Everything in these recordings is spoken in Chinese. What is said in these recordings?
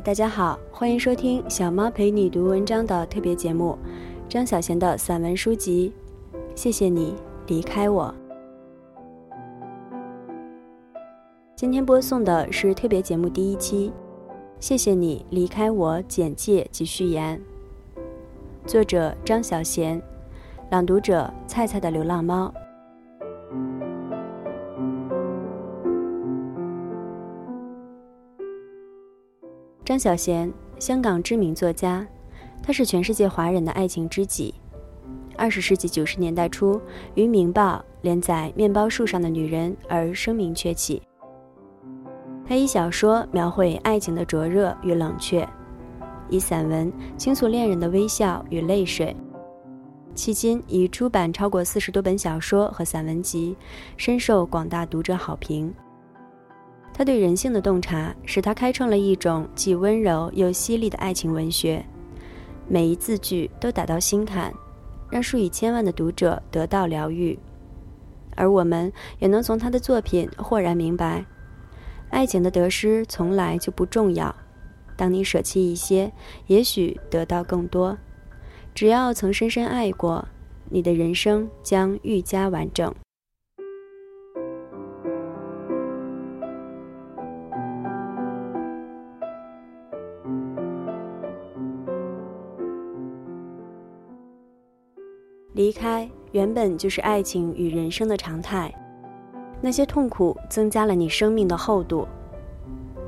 大家好，欢迎收听小猫陪你读文章的特别节目，张小娴的散文书籍。谢谢你离开我。今天播送的是特别节目第一期，谢谢你离开我简介及序言。作者张小娴，朗读者菜菜的流浪猫。张小娴，香港知名作家，她是全世界华人的爱情知己。二十世纪九十年代初，于《明报》连载《面包树上的女人》而声名鹊起。她以小说描绘爱情的灼热与冷却，以散文倾诉恋人的微笑与泪水。迄今已出版超过四十多本小说和散文集，深受广大读者好评。他对人性的洞察，使他开创了一种既温柔又犀利的爱情文学，每一字句都打到心坎，让数以千万的读者得到疗愈。而我们也能从他的作品豁然明白，爱情的得失从来就不重要。当你舍弃一些，也许得到更多。只要曾深深爱过，你的人生将愈加完整。原本就是爱情与人生的常态，那些痛苦增加了你生命的厚度。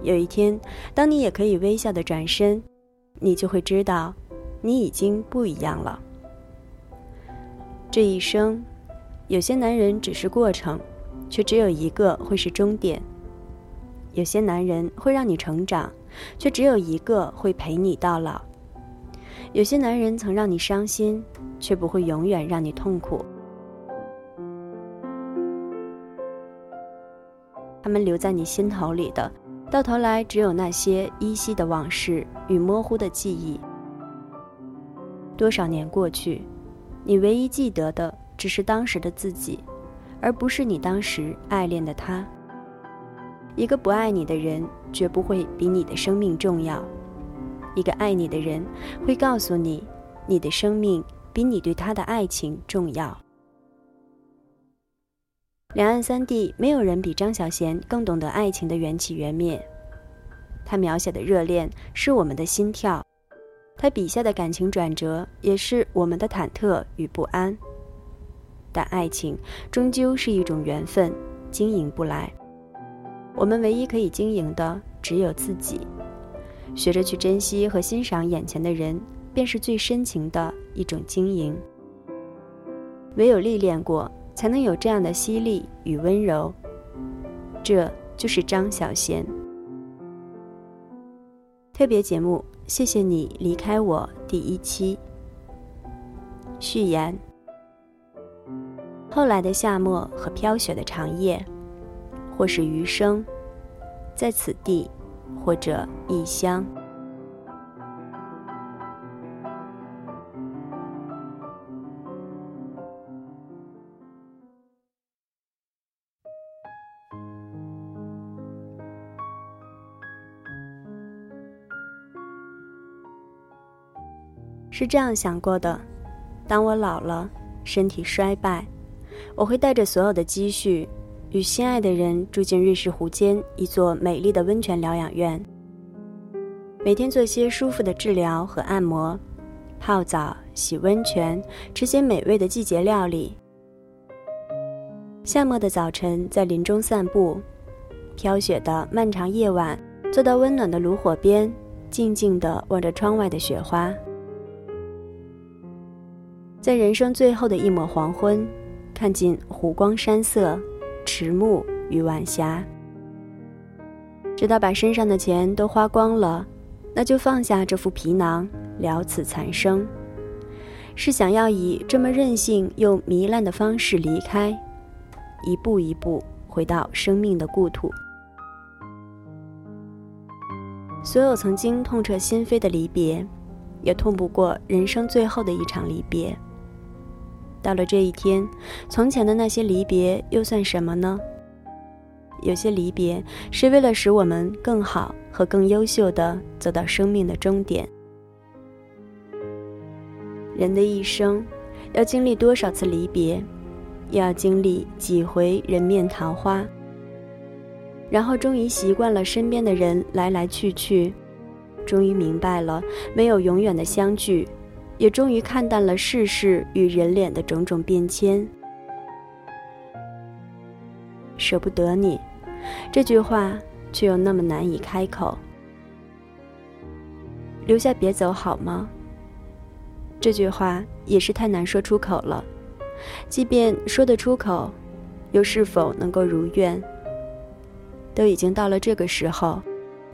有一天，当你也可以微笑的转身，你就会知道，你已经不一样了。这一生，有些男人只是过程，却只有一个会是终点；有些男人会让你成长，却只有一个会陪你到老。有些男人曾让你伤心，却不会永远让你痛苦。他们留在你心头里的，到头来只有那些依稀的往事与模糊的记忆。多少年过去，你唯一记得的只是当时的自己，而不是你当时爱恋的他。一个不爱你的人，绝不会比你的生命重要。一个爱你的人会告诉你，你的生命比你对他的爱情重要。两岸三地没有人比张小娴更懂得爱情的缘起缘灭。他描写的热恋是我们的心跳，他笔下的感情转折也是我们的忐忑与不安。但爱情终究是一种缘分，经营不来。我们唯一可以经营的只有自己。学着去珍惜和欣赏眼前的人，便是最深情的一种经营。唯有历练过，才能有这样的犀利与温柔。这就是张小娴。特别节目，谢谢你离开我。第一期序言：后来的夏末和飘雪的长夜，或是余生，在此地。或者异乡，是这样想过的：当我老了，身体衰败，我会带着所有的积蓄。与心爱的人住进瑞士湖间一座美丽的温泉疗养院，每天做些舒服的治疗和按摩，泡澡、洗温泉，吃些美味的季节料理。夏末的早晨，在林中散步；飘雪的漫长夜晚，坐到温暖的炉火边，静静地望着窗外的雪花。在人生最后的一抹黄昏，看尽湖光山色。迟暮与晚霞，直到把身上的钱都花光了，那就放下这副皮囊，了此残生。是想要以这么任性又糜烂的方式离开，一步一步回到生命的故土。所有曾经痛彻心扉的离别，也痛不过人生最后的一场离别。到了这一天，从前的那些离别又算什么呢？有些离别是为了使我们更好和更优秀的走到生命的终点。人的一生，要经历多少次离别，又要经历几回人面桃花，然后终于习惯了身边的人来来去去，终于明白了没有永远的相聚，也终于看淡了世事与人脸的种种变迁。舍不得你，这句话却又那么难以开口。留下别走好吗？这句话也是太难说出口了，即便说得出口，又是否能够如愿？都已经到了这个时候，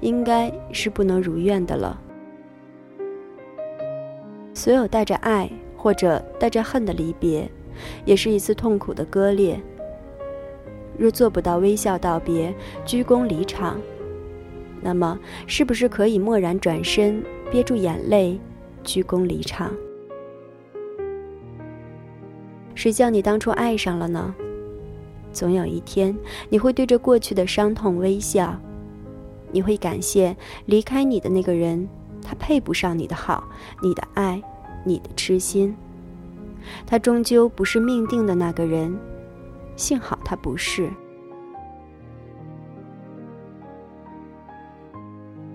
应该是不能如愿的了。所有带着爱或者带着恨的离别，也是一次痛苦的割裂。若做不到微笑道别、鞠躬离场，那么是不是可以默然转身，憋住眼泪，鞠躬离场？谁叫你当初爱上了呢？总有一天，你会对着过去的伤痛微笑，你会感谢离开你的那个人，他配不上你的好、你的爱、你的痴心。他终究不是命定的那个人，幸好他不是。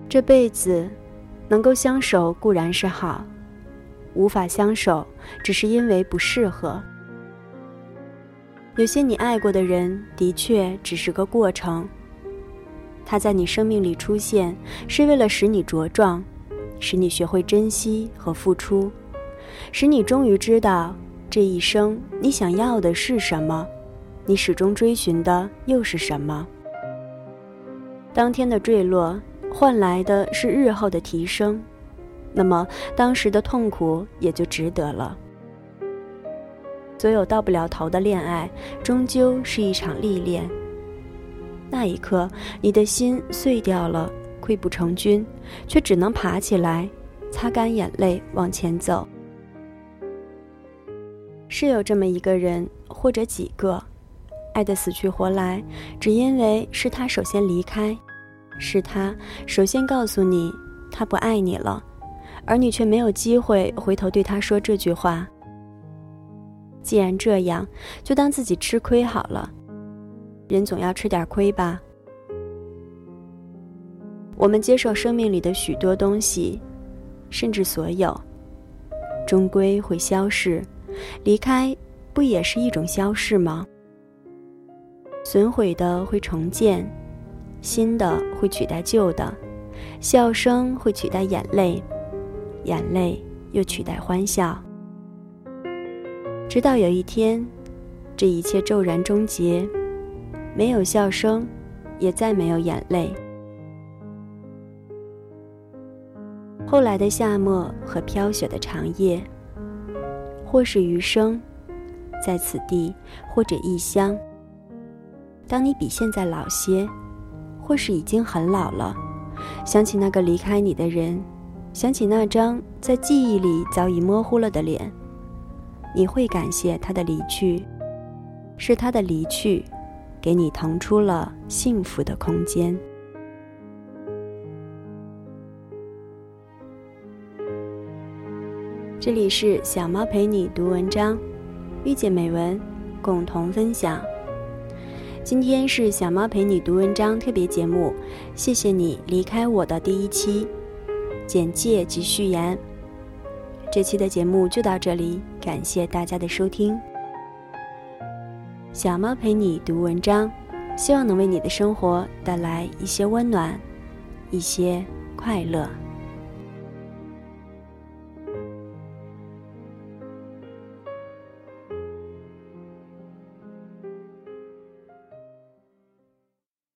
这辈子，能够相守固然是好，无法相守，只是因为不适合。有些你爱过的人，的确只是个过程。他在你生命里出现，是为了使你茁壮，使你学会珍惜和付出，使你终于知道这一生你想要的是什么，你始终追寻的又是什么。当天的坠落，换来的是日后的提升，那么当时的痛苦也就值得了。所有到不了头的恋爱，终究是一场历练。那一刻，你的心碎掉了，溃不成军，却只能爬起来，擦干眼泪往前走。是有这么一个人，或者几个，爱得死去活来，只因为是他首先离开，是他首先告诉你他不爱你了，而你却没有机会回头对他说这句话。既然这样，就当自己吃亏好了。人总要吃点亏吧。我们接受生命里的许多东西，甚至所有，终归会消逝。离开，不也是一种消逝吗？损毁的会重建，新的会取代旧的，笑声会取代眼泪，眼泪又取代欢笑。直到有一天，这一切骤然终结，没有笑声，也再没有眼泪。后来的夏末和飘雪的长夜，或是余生，在此地，或者异乡。当你比现在老些，或是已经很老了，想起那个离开你的人，想起那张在记忆里早已模糊了的脸。你会感谢他的离去，是他的离去，给你腾出了幸福的空间。这里是小猫陪你读文章，遇见美文，共同分享。今天是小猫陪你读文章特别节目，谢谢你离开我的第一期简介及序言。这期的节目就到这里，感谢大家的收听。小猫陪你读文章，希望能为你的生活带来一些温暖，一些快乐。